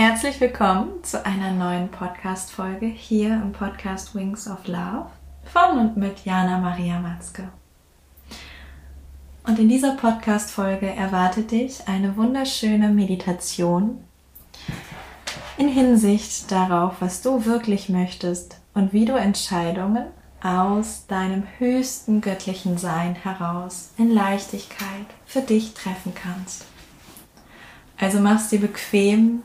Herzlich willkommen zu einer neuen Podcast-Folge hier im Podcast Wings of Love von und mit Jana Maria Matzke. Und in dieser Podcast-Folge erwartet dich eine wunderschöne Meditation in Hinsicht darauf, was du wirklich möchtest und wie du Entscheidungen aus deinem höchsten göttlichen Sein heraus in Leichtigkeit für dich treffen kannst. Also mach's dir bequem.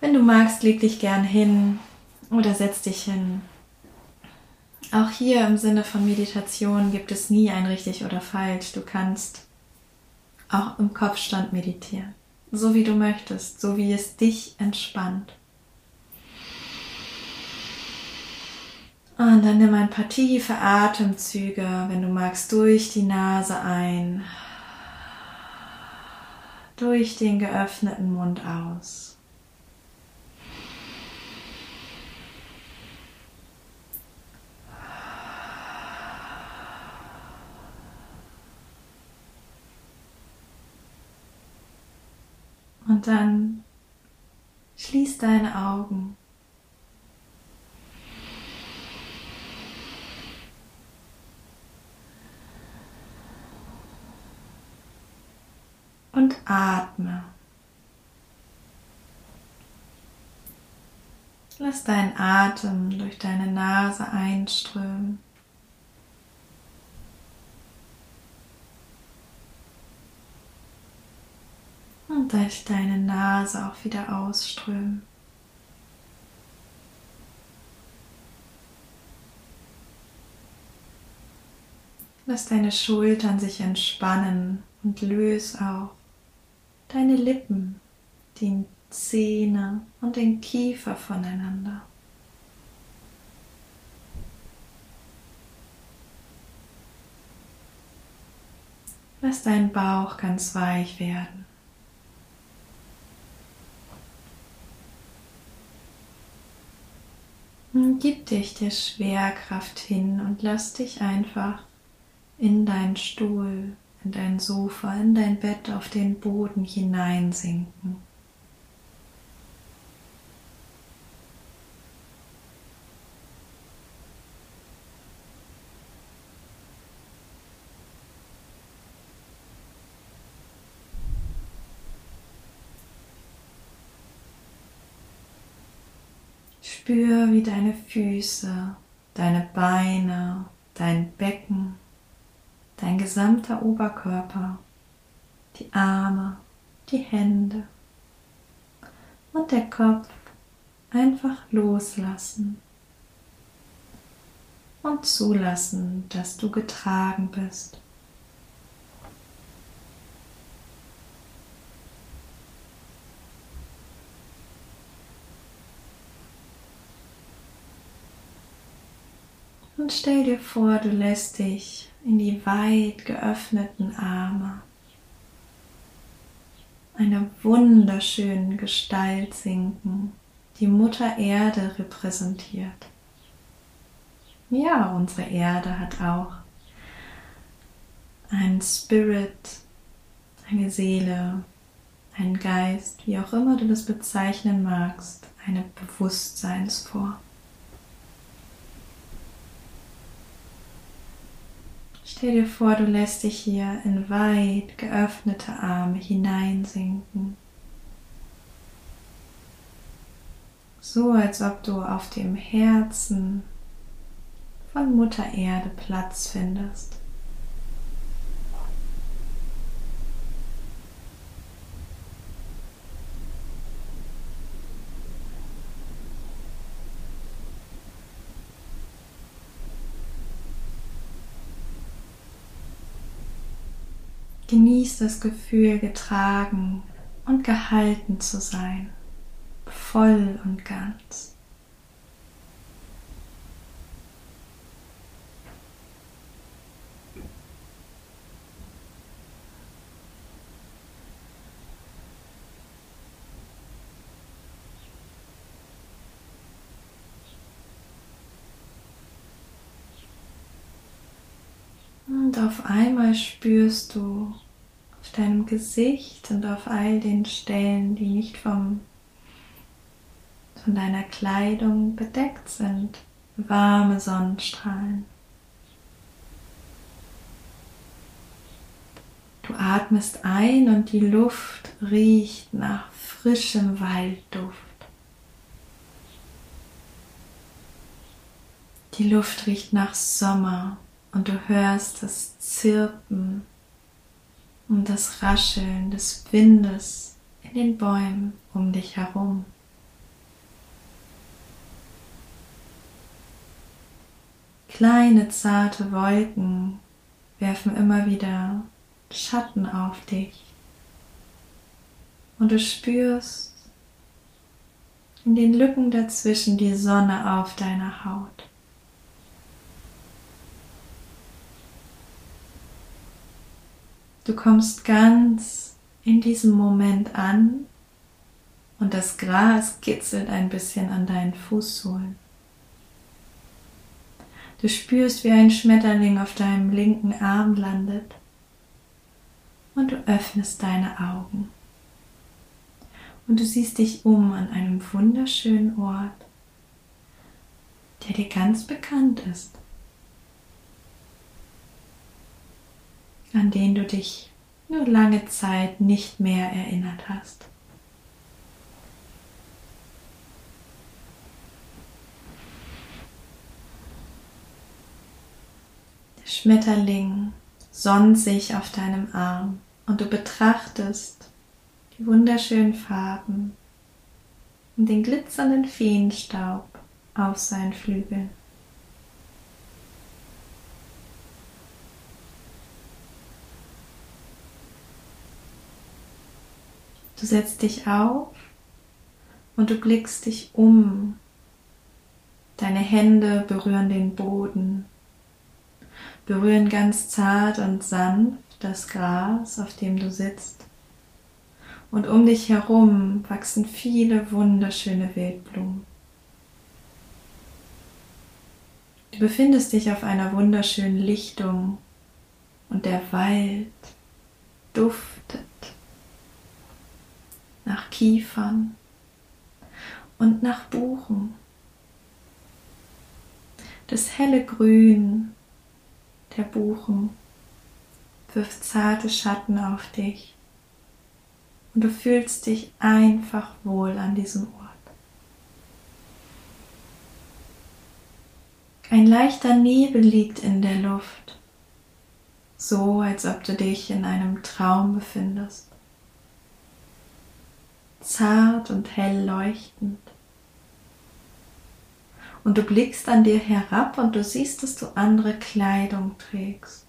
Wenn du magst, leg dich gern hin oder setz dich hin. Auch hier im Sinne von Meditation gibt es nie ein richtig oder falsch. Du kannst auch im Kopfstand meditieren, so wie du möchtest, so wie es dich entspannt. Und dann nimm ein paar tiefe Atemzüge, wenn du magst, durch die Nase ein, durch den geöffneten Mund aus. Und dann schließ deine Augen. Und atme. Lass deinen Atem durch deine Nase einströmen. Durch deine Nase auch wieder ausströmen. Lass deine Schultern sich entspannen und löse auch deine Lippen, die Zähne und den Kiefer voneinander. Lass deinen Bauch ganz weich werden. Gib dich der Schwerkraft hin und lass dich einfach in deinen Stuhl, in dein Sofa, in dein Bett auf den Boden hineinsinken. Spür, wie deine Füße, deine Beine, dein Becken, dein gesamter Oberkörper, die Arme, die Hände und der Kopf einfach loslassen und zulassen, dass du getragen bist. Und stell dir vor, du lässt dich in die weit geöffneten Arme einer wunderschönen Gestalt sinken, die Mutter Erde repräsentiert. Ja, unsere Erde hat auch einen Spirit, eine Seele, einen Geist, wie auch immer du das bezeichnen magst, eine Bewusstseinsform. Stell dir vor, du lässt dich hier in weit geöffnete Arme hineinsinken. So als ob du auf dem Herzen von Mutter Erde Platz findest. Genieß das Gefühl, getragen und gehalten zu sein, voll und ganz. Und auf einmal spürst du deinem Gesicht und auf all den Stellen, die nicht vom, von deiner Kleidung bedeckt sind, warme Sonnenstrahlen. Du atmest ein und die Luft riecht nach frischem Waldduft. Die Luft riecht nach Sommer und du hörst das Zirpen und das Rascheln des Windes in den Bäumen um dich herum. Kleine zarte Wolken werfen immer wieder Schatten auf dich und du spürst in den Lücken dazwischen die Sonne auf deiner Haut. Du kommst ganz in diesem Moment an und das Gras kitzelt ein bisschen an deinen Fußsohlen. Du spürst, wie ein Schmetterling auf deinem linken Arm landet und du öffnest deine Augen. Und du siehst dich um an einem wunderschönen Ort, der dir ganz bekannt ist. An den du dich nur lange Zeit nicht mehr erinnert hast. Der Schmetterling sonnt sich auf deinem Arm und du betrachtest die wunderschönen Farben und den glitzernden Feenstaub auf seinen Flügeln. Du setzt dich auf und du blickst dich um. Deine Hände berühren den Boden, berühren ganz zart und sanft das Gras, auf dem du sitzt. Und um dich herum wachsen viele wunderschöne Wildblumen. Du befindest dich auf einer wunderschönen Lichtung und der Wald duftet nach Kiefern und nach Buchen. Das helle Grün der Buchen wirft zarte Schatten auf dich und du fühlst dich einfach wohl an diesem Ort. Ein leichter Nebel liegt in der Luft, so als ob du dich in einem Traum befindest zart und hell leuchtend. Und du blickst an dir herab und du siehst, dass du andere Kleidung trägst.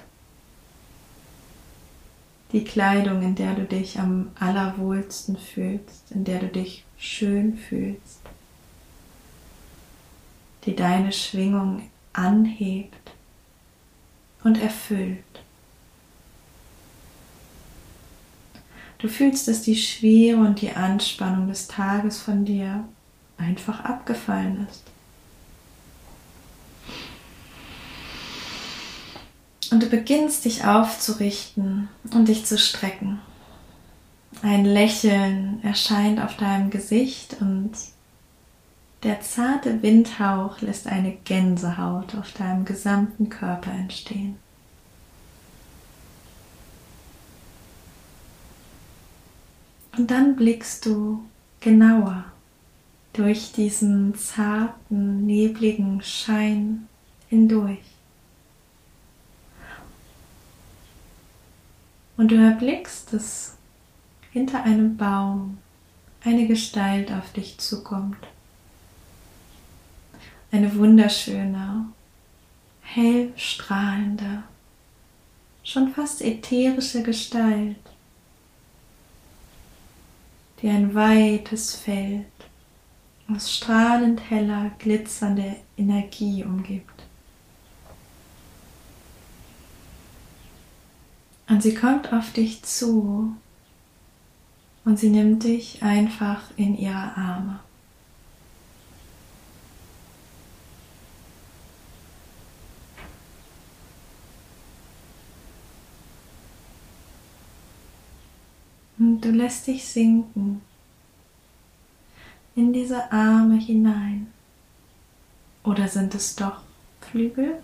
Die Kleidung, in der du dich am allerwohlsten fühlst, in der du dich schön fühlst, die deine Schwingung anhebt und erfüllt. Du fühlst, dass die Schwere und die Anspannung des Tages von dir einfach abgefallen ist. Und du beginnst dich aufzurichten und dich zu strecken. Ein Lächeln erscheint auf deinem Gesicht und der zarte Windhauch lässt eine Gänsehaut auf deinem gesamten Körper entstehen. Und dann blickst du genauer durch diesen zarten, nebligen Schein hindurch. Und du erblickst, dass hinter einem Baum eine Gestalt auf dich zukommt. Eine wunderschöne, hell strahlende, schon fast ätherische Gestalt die ein weites Feld aus strahlend heller, glitzernder Energie umgibt. Und sie kommt auf dich zu und sie nimmt dich einfach in ihre Arme. Du lässt dich sinken in diese Arme hinein. Oder sind es doch Flügel?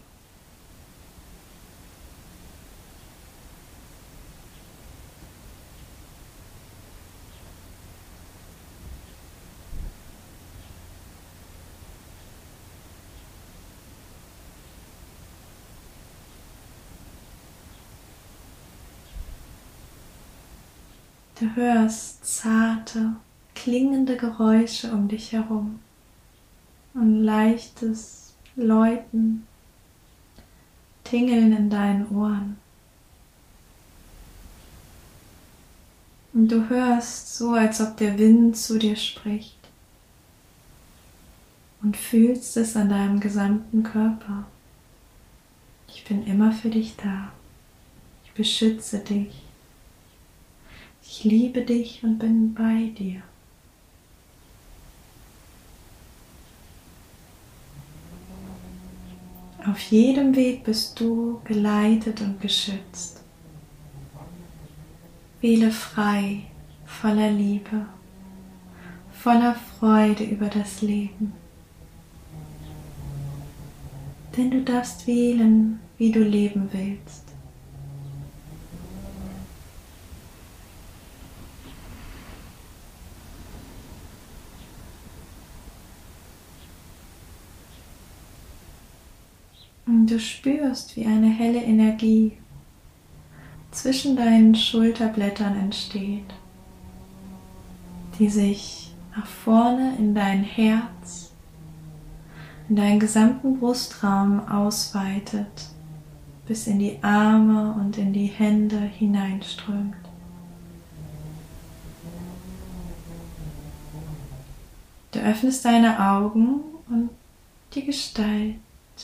Du hörst zarte, klingende Geräusche um dich herum und leichtes Läuten, Tingeln in deinen Ohren. Und du hörst so, als ob der Wind zu dir spricht und fühlst es an deinem gesamten Körper. Ich bin immer für dich da. Ich beschütze dich. Ich liebe dich und bin bei dir. Auf jedem Weg bist du geleitet und geschützt. Wähle frei, voller Liebe, voller Freude über das Leben. Denn du darfst wählen, wie du leben willst. Du spürst, wie eine helle Energie zwischen deinen Schulterblättern entsteht, die sich nach vorne in dein Herz, in deinen gesamten Brustraum ausweitet, bis in die Arme und in die Hände hineinströmt. Du öffnest deine Augen und die Gestalt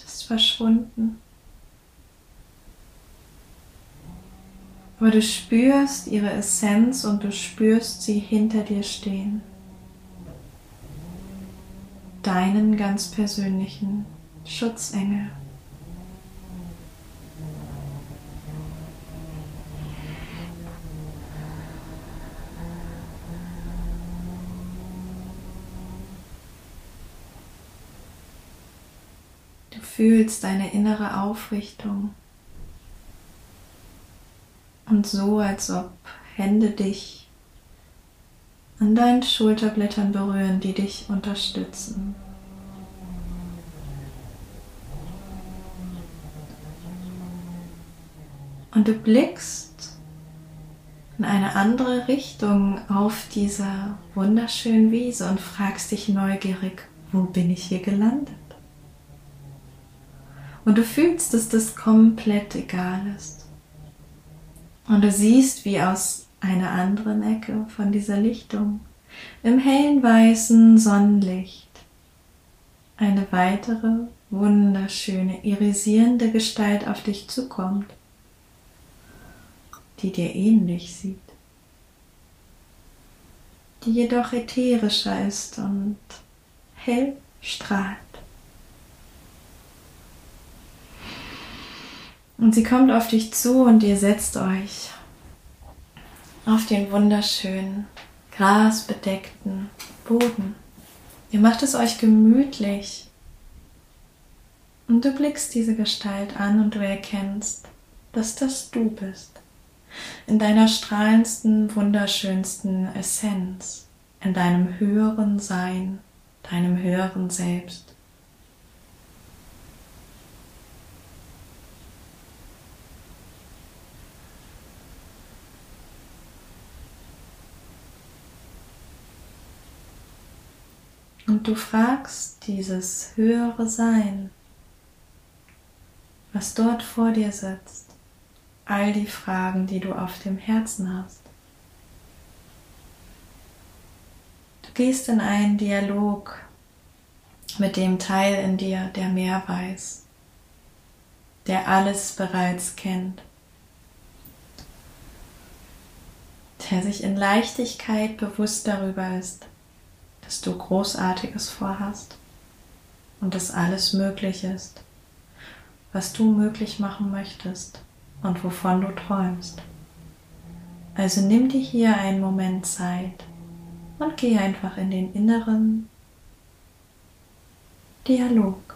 ist verschwunden. Aber du spürst ihre Essenz und du spürst sie hinter dir stehen. Deinen ganz persönlichen Schutzengel. Fühlst deine innere Aufrichtung. Und so, als ob Hände dich an deinen Schulterblättern berühren, die dich unterstützen. Und du blickst in eine andere Richtung auf dieser wunderschönen Wiese und fragst dich neugierig, wo bin ich hier gelandet? Und du fühlst, dass das komplett egal ist. Und du siehst, wie aus einer anderen Ecke von dieser Lichtung im hellen weißen Sonnenlicht eine weitere wunderschöne irisierende Gestalt auf dich zukommt, die dir ähnlich sieht, die jedoch ätherischer ist und hell strahlt. Und sie kommt auf dich zu und ihr setzt euch auf den wunderschönen, grasbedeckten Boden. Ihr macht es euch gemütlich. Und du blickst diese Gestalt an und du erkennst, dass das du bist. In deiner strahlendsten, wunderschönsten Essenz, in deinem höheren Sein, deinem höheren Selbst. Und du fragst dieses höhere Sein, was dort vor dir sitzt, all die Fragen, die du auf dem Herzen hast. Du gehst in einen Dialog mit dem Teil in dir, der mehr weiß, der alles bereits kennt, der sich in Leichtigkeit bewusst darüber ist, dass du Großartiges vorhast und dass alles möglich ist, was du möglich machen möchtest und wovon du träumst. Also nimm dir hier einen Moment Zeit und geh einfach in den inneren Dialog.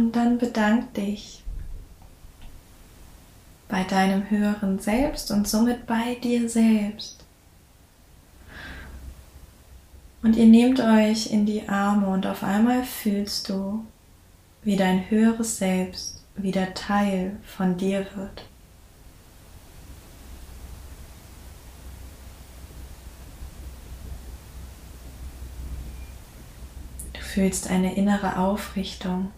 Und dann bedank dich bei deinem höheren Selbst und somit bei dir selbst. Und ihr nehmt euch in die Arme und auf einmal fühlst du, wie dein höheres Selbst wieder Teil von dir wird. Du fühlst eine innere Aufrichtung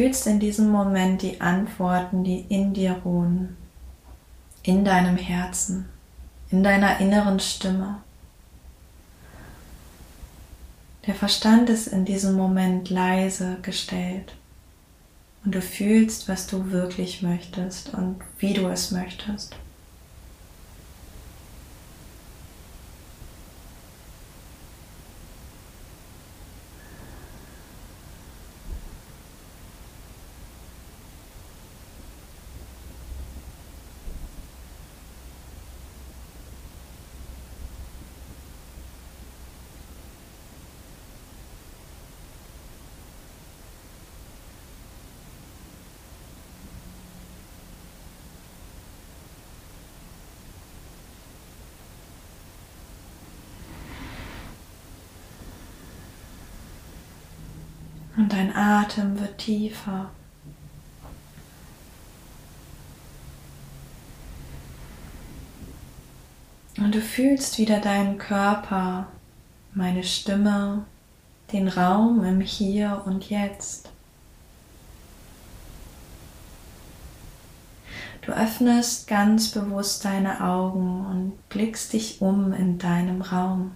fühlst in diesem Moment die Antworten, die in dir ruhen, in deinem Herzen, in deiner inneren Stimme. Der Verstand ist in diesem Moment leise gestellt und du fühlst, was du wirklich möchtest und wie du es möchtest. Und dein Atem wird tiefer. Und du fühlst wieder deinen Körper, meine Stimme, den Raum im Hier und Jetzt. Du öffnest ganz bewusst deine Augen und blickst dich um in deinem Raum.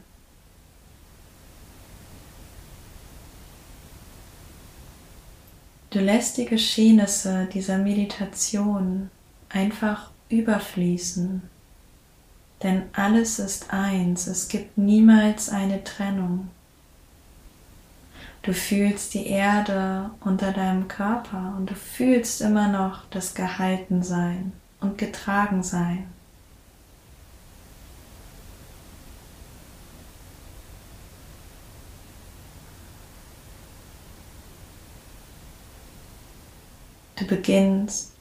Du lässt die Geschehnisse dieser Meditation einfach überfließen, denn alles ist eins, es gibt niemals eine Trennung. Du fühlst die Erde unter deinem Körper und du fühlst immer noch das Gehaltensein und Getragensein. Du beginnst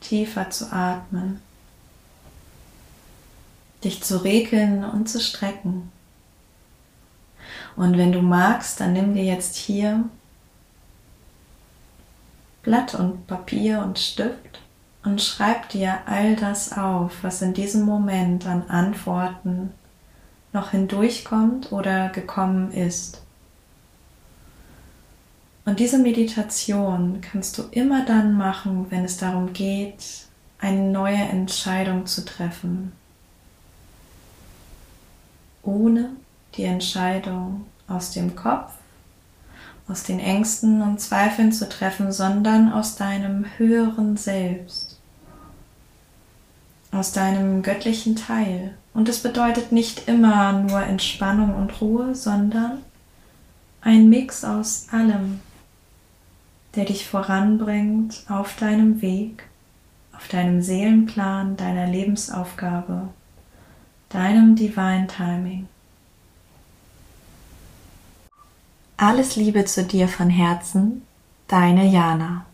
tiefer zu atmen, dich zu regeln und zu strecken. Und wenn du magst, dann nimm dir jetzt hier Blatt und Papier und Stift und schreib dir all das auf, was in diesem Moment an Antworten noch hindurchkommt oder gekommen ist. Und diese Meditation kannst du immer dann machen, wenn es darum geht, eine neue Entscheidung zu treffen, ohne die Entscheidung aus dem Kopf, aus den Ängsten und Zweifeln zu treffen, sondern aus deinem höheren Selbst, aus deinem göttlichen Teil. Und es bedeutet nicht immer nur Entspannung und Ruhe, sondern ein Mix aus allem, der dich voranbringt auf deinem Weg, auf deinem Seelenplan, deiner Lebensaufgabe, deinem Divine Timing. Alles Liebe zu dir von Herzen, deine Jana.